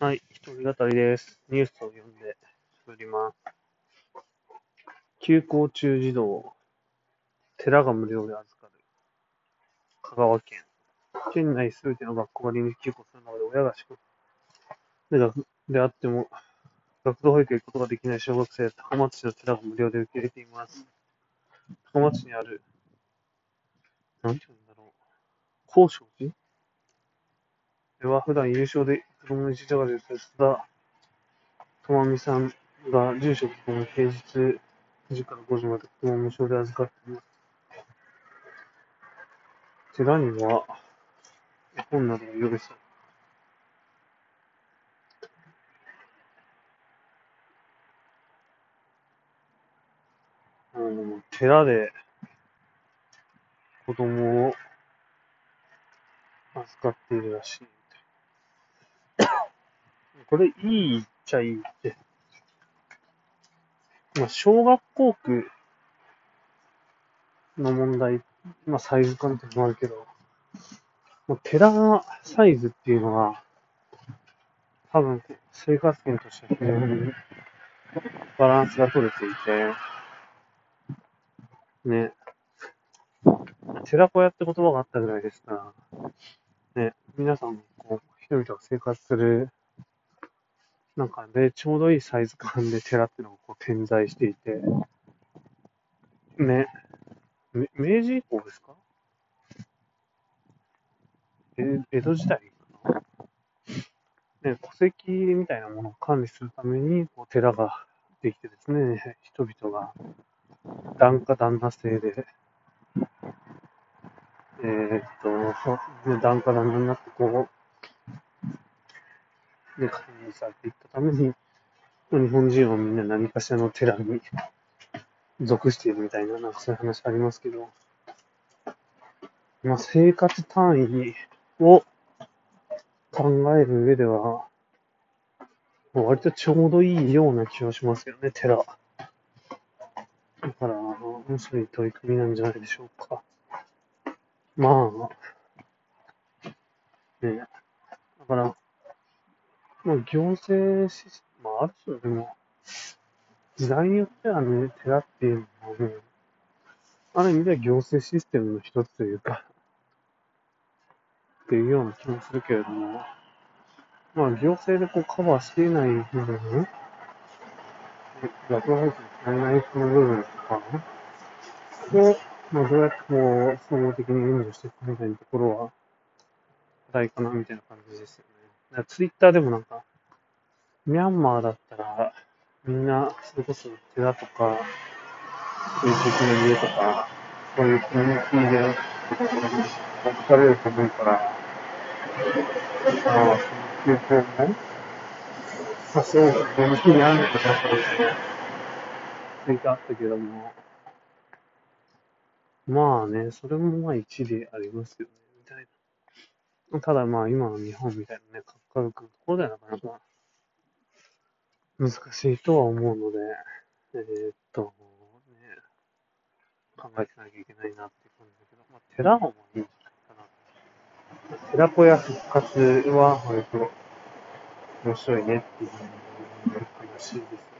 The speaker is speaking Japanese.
はい、一人語りです。ニュースを読んでおります。休校中児童、寺が無料で預かる。香川県。県内すべての学校が臨時休校するので、親が宿で学であっても、学童保育へ行くことができない小学生、高松市の寺が無料で受け入れています。高松市にある、なんて言うんだろう、高尚寺？では、普段優勝で子供の一時が出た須田智美さんが住所ととも平日9時から5時まで子供無償で預かっています。寺には絵本などが用意されうん、寺で子供を預かっているらしい。これいいっちゃいいって。まあ、小学校区の問題、まあ、サイズ感ってのもあるけど、まあ、寺サイズっていうのは、多分、生活圏として非常にバランスが取れていて、ね、寺子屋って言葉があったぐらいですから、ね、皆さん、こう、人々が生活するなんかね、ちょうどいいサイズ感で寺っていうのがこう点在していて、ね、明治以降ですか？え、江戸時代かな？ね、戸籍みたいなものを管理するために、こう寺ができてですね、人々が。檀家旦那制で、えー、っと、ね、檀家旦那になってこうね、管理されていったために、日本人はみんな何かしらの寺に属しているみたいな、なんかそういう話ありますけど、まあ、生活単位を考える上では、割とちょうどいいような気がしますよね、寺。だから、面白い取り組みなんじゃないでしょうか。まあ、ね、だから、まあ、行政システム、まあ、ある種でも、時代によってはね、寺っていうのはね、ある意味では行政システムの一つというか、っていうような気もするけれども、まあ、行政でこうカバーしきれない部分、ね学校配置されないその部分とか、を、まあ、どうやってこう、総合的に援助していくみたいなところは、課題かな、みたいな感じですよね。ツイッターでもなんか、ミャンマーだったら、みんな、それこそ寺とか、そういう的な家とか、そういうコミュニティで、預かれると思うから、ああ、そういう方も、まあ、そう、どの日にあるのかなと思って、ツイートあったけども、まあね、それもまあ一理ありますよね、みたいな。ただまあ今の日本みたいなね、価格のところではなかなか難しいとは思うので、えー、っと、ね、考えてなきゃいけないなって感じだけど、まあ、寺もいいんじゃないかな。寺子屋復活は割と面白いねっていう話です